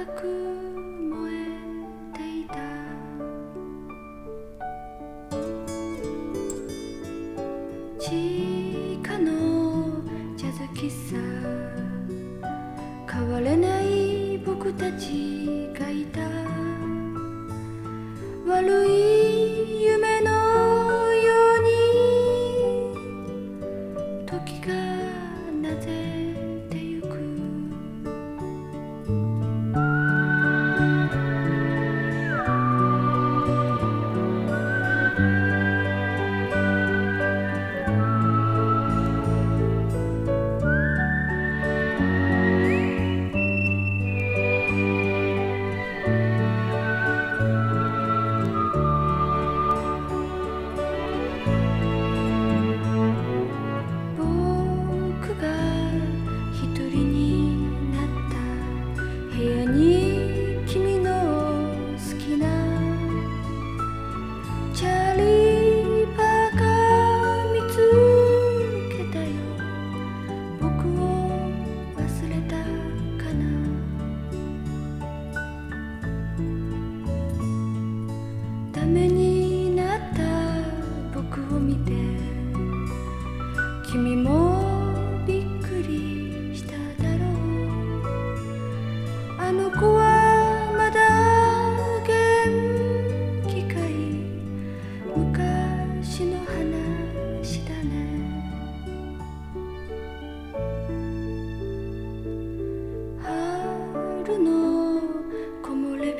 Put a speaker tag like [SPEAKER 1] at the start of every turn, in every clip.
[SPEAKER 1] aku.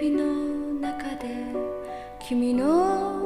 [SPEAKER 1] 日々の中で君の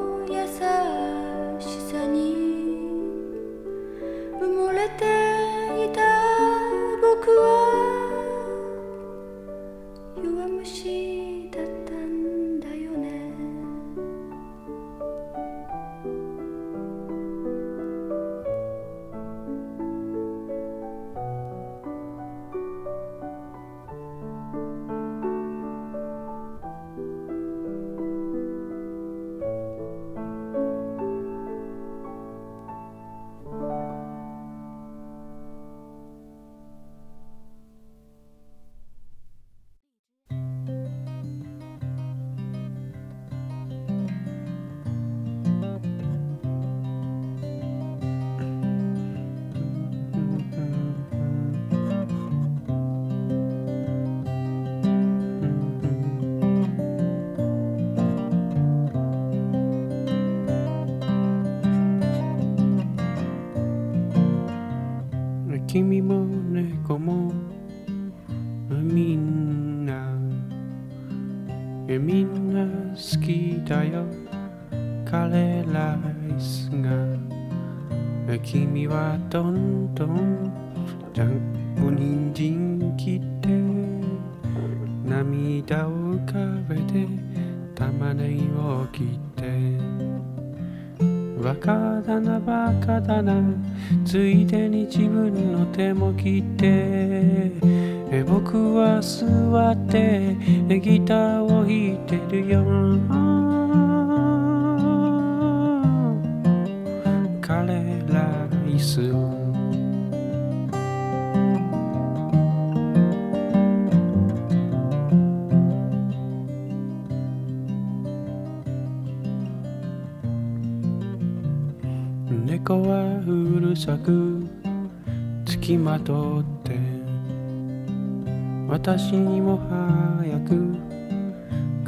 [SPEAKER 1] も来て僕は
[SPEAKER 2] 座ってギターを弾いてるよ。彼ら椅子。を猫はうるさくきまとって私にも早く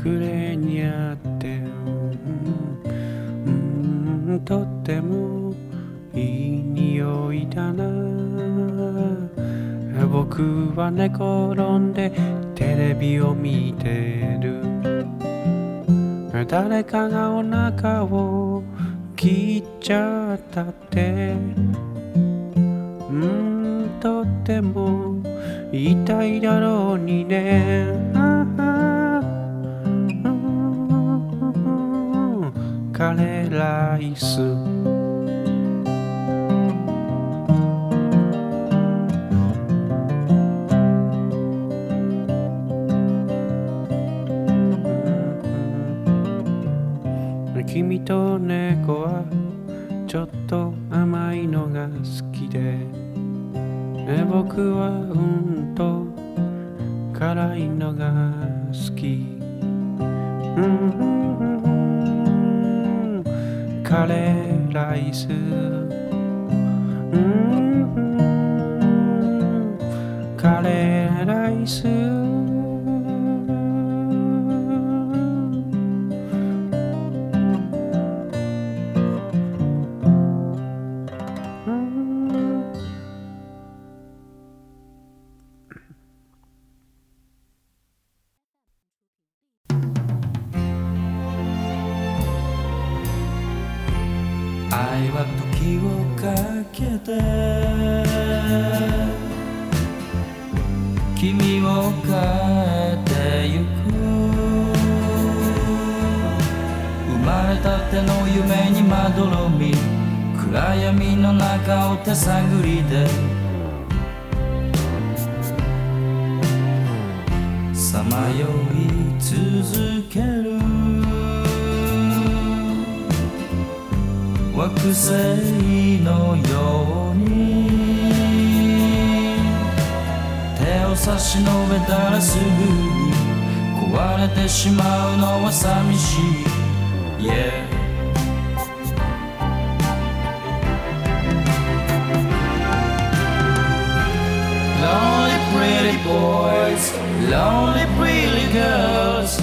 [SPEAKER 2] くれにあってうんとってもいい匂いだな。僕は寝転んでテレビを見てる。誰かがお腹を切っちゃったって。うん。とっても痛いだろうにね。ああうんカレーライス。君と猫はちょっと甘いのが好きで。ね。僕はうんと辛いのが好き。うん。カレーライス。
[SPEAKER 3] 手探りでさまよい続ける。惑星のように。手を差し伸べたらすぐに壊れてしまうのは寂しい、yeah boys, lonely pretty girls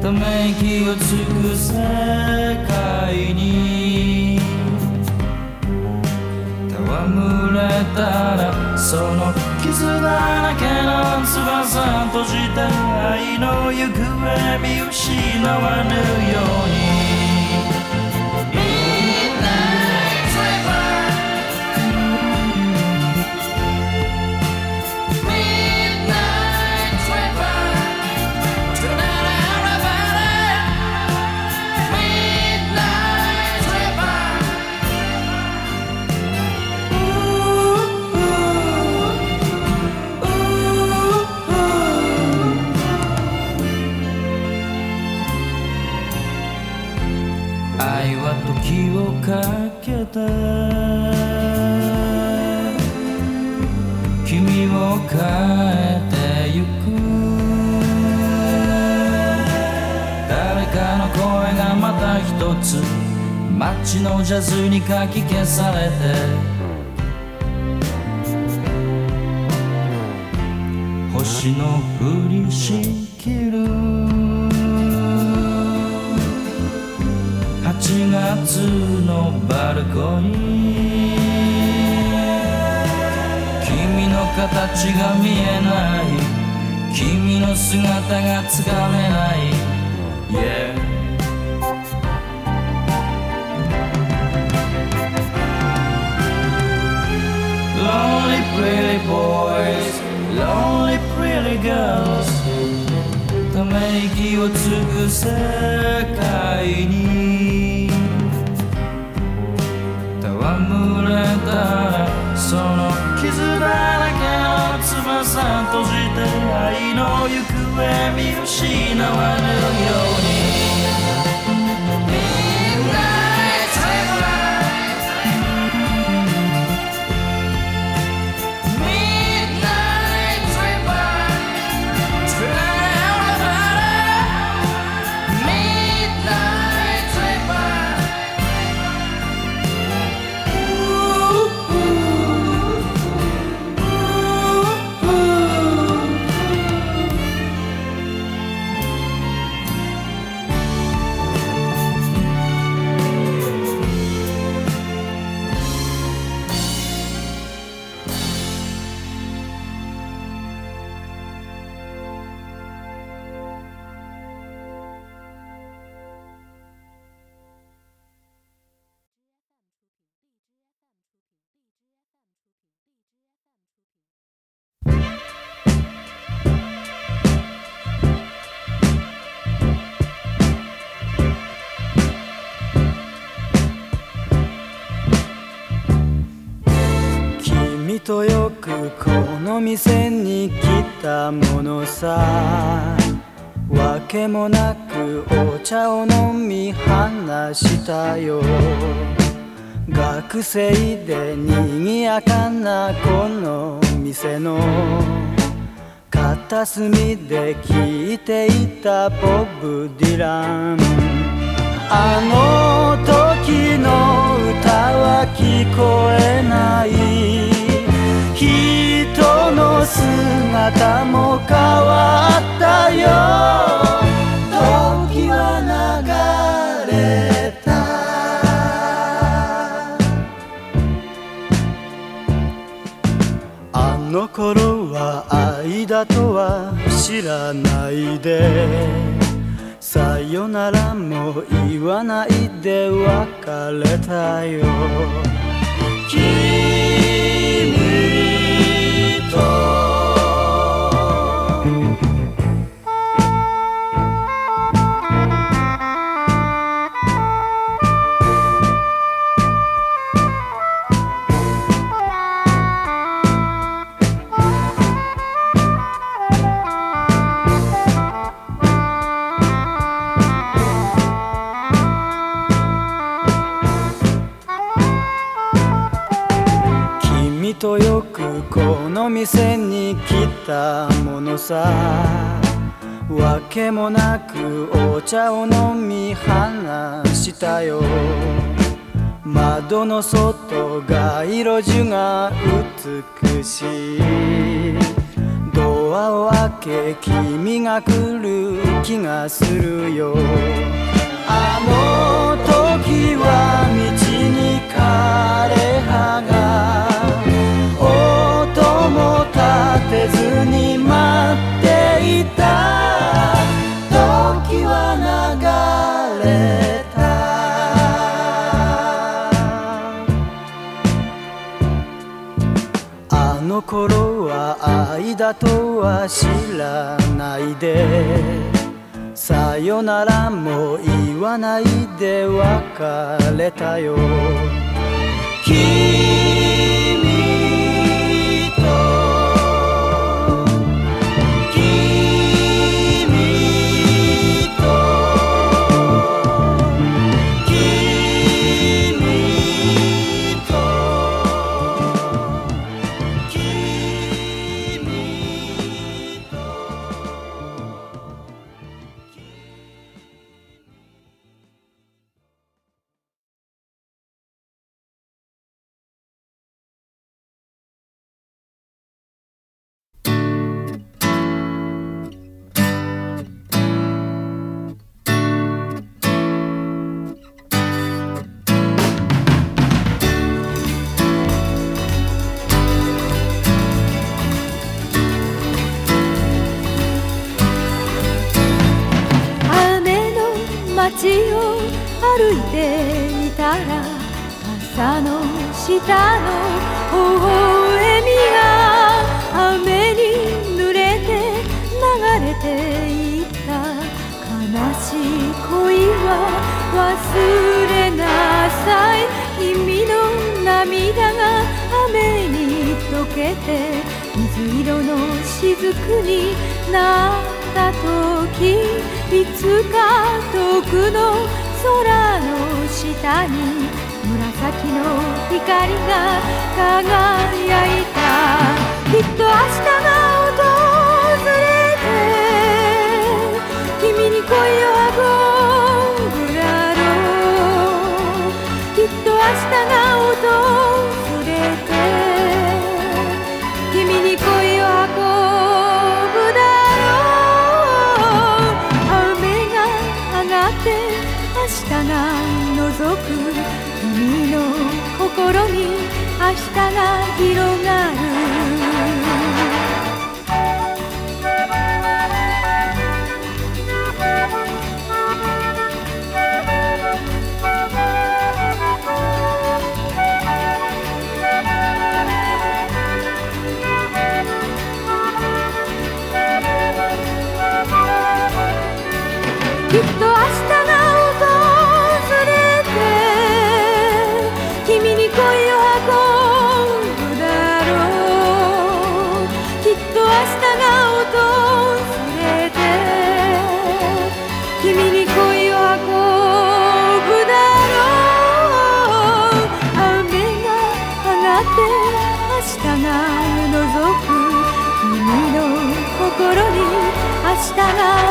[SPEAKER 3] ため息をつく世界に戯れたらその傷だらけの翼閉じて愛の行方見失わぬように街のジャズにかき消されて。星のふりしきる。8月のバルコニー。君の形が見えない。君の姿がつかめない。Yeah Lonely pretty boys Lonely pretty girls. ため息をつく世界に戯れたらその傷だらけの翼閉じて愛の行方見失わぬように
[SPEAKER 4] とよくこの店に来たものさ。わけもなくお茶を飲み話したよ。学生で賑やかなこの店の。片隅で聴いていたボブ・ディラン。あの時の歌は聞こえない。人の姿も変わったよ。時は流れた。あの頃は愛だとは知らないで。さよならも言わないで別れたよ。たものさ。わけもなくお茶を飲み話したよ。窓の外街路樹が美しい。ドアを開け君が来る気がするよ。あの時は道てずに待っていた。時は流れた。あの頃は愛だとは知らないで。さよならも言わないで別れたよ。
[SPEAKER 5] 下の。微笑みが雨に濡れて流れていった悲しい恋は忘れなさい。君の涙が雨に溶けて水色の雫になった時いつか遠くの空の下に紫の光が輝いたきっと明日が訪れて君に恋を運ぶだろう。きっと明日が訪明日が覗く君の心に明日が広がる。心に明日が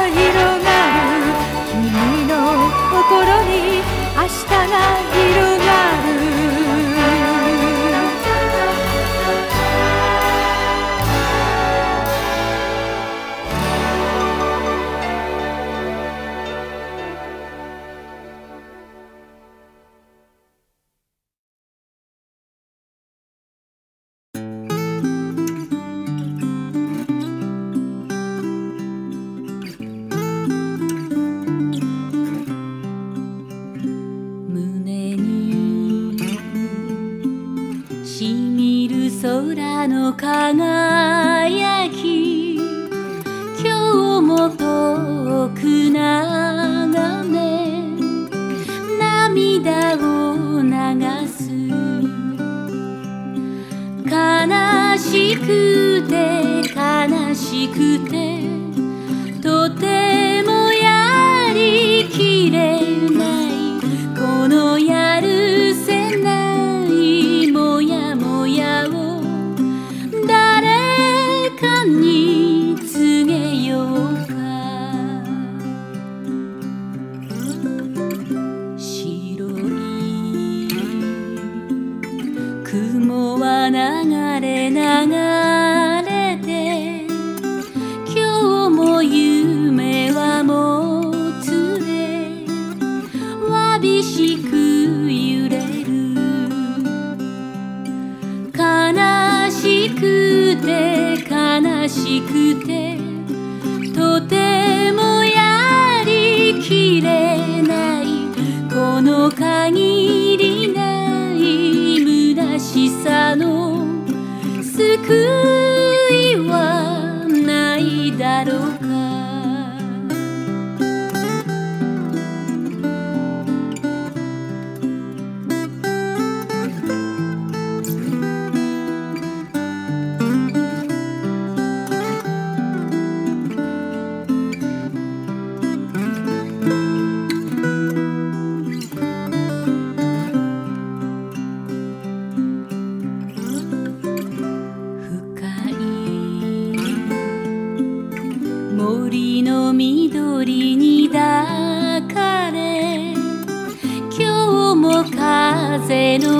[SPEAKER 5] 広がる。君の心に明日が広がる。
[SPEAKER 6] くしくてせぬ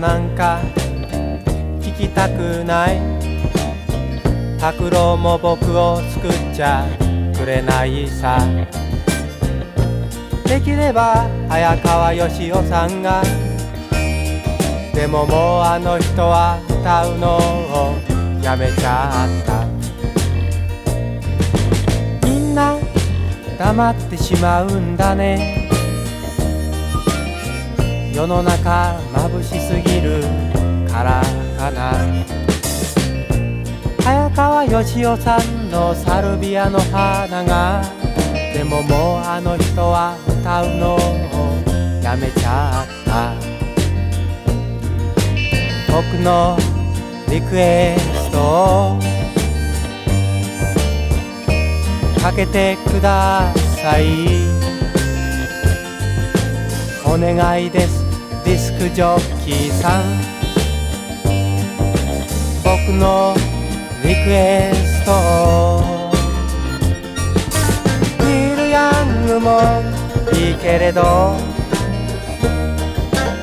[SPEAKER 6] な
[SPEAKER 7] んか聞きたくない。拓郎も僕を作っちゃくれないさ。できれば早川義雄さんが。でももうあの人は歌うのをやめちゃった。みんな黙ってしまうんだね。世の中眩しすぎるからかな。早川義雄さんのサルビアの花がでももうあの人は歌うのをやめちゃった。僕のリクエストをかけてください。お願いです。クジョッキーさん。僕のリクエスト。をニール・ヤングもいいけれど。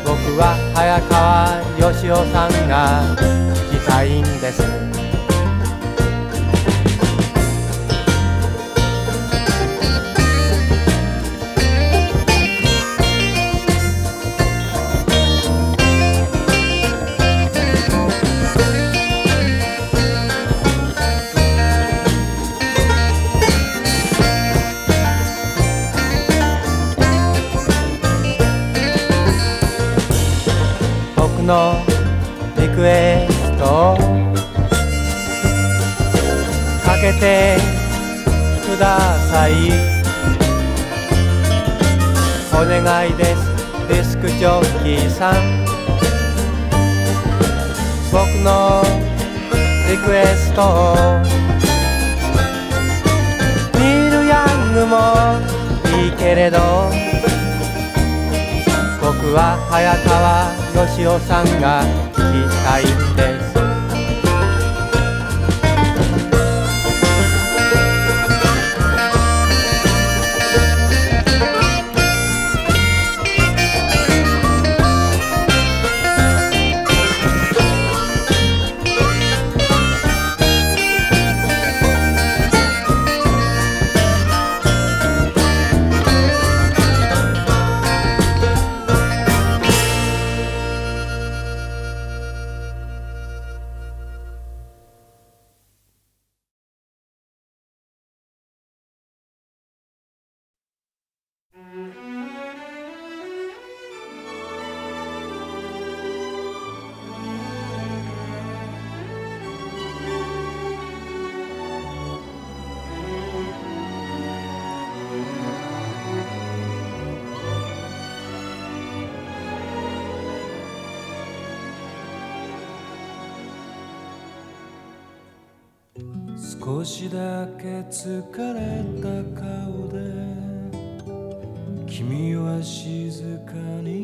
[SPEAKER 7] 僕は早川義雄さんが聞きたいんです。けてください。お願いですディスクジョッキーさん。僕のリクエストを。ニール・ヤングもいいけれど。僕は早川義雄さんが聞きたいんです。
[SPEAKER 8] 少しだけ疲れた顔で君は静かに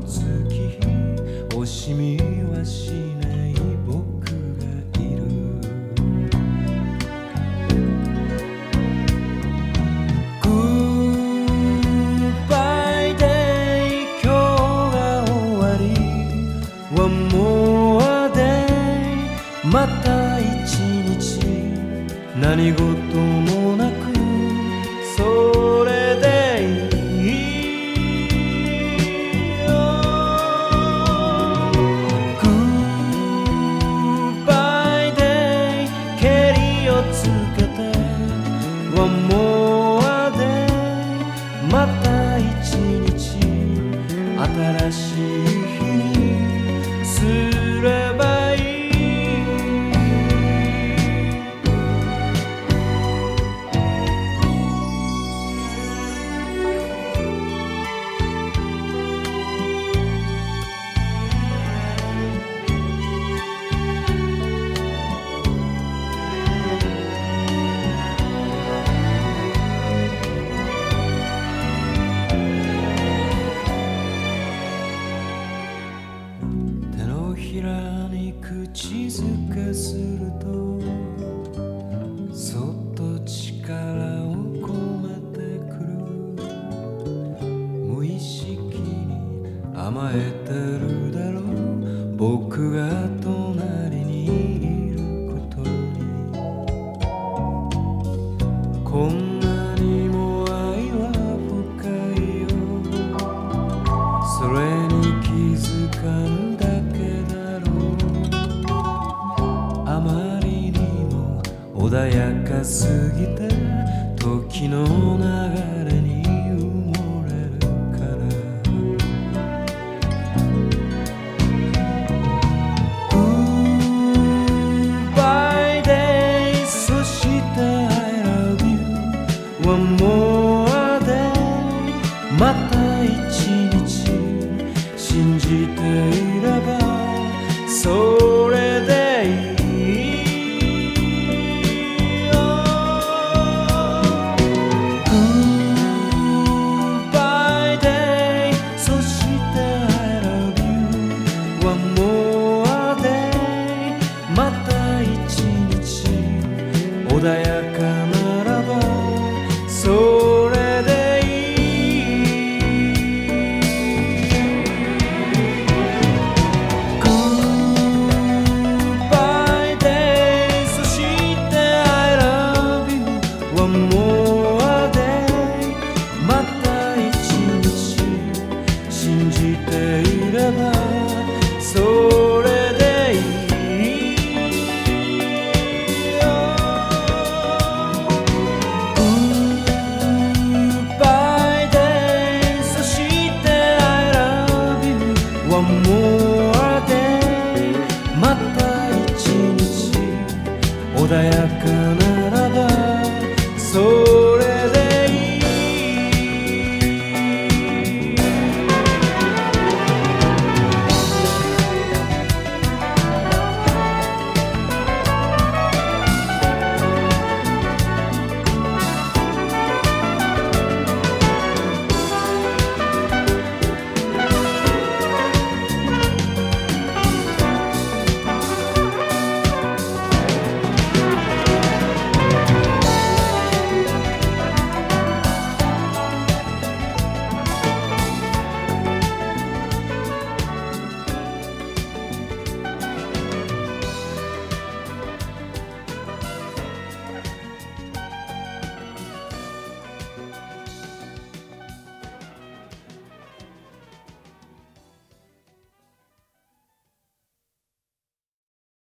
[SPEAKER 8] 月日惜しみはしない僕がいる。グッバイデイ今日が終わり。One more day また一日。何事も穏や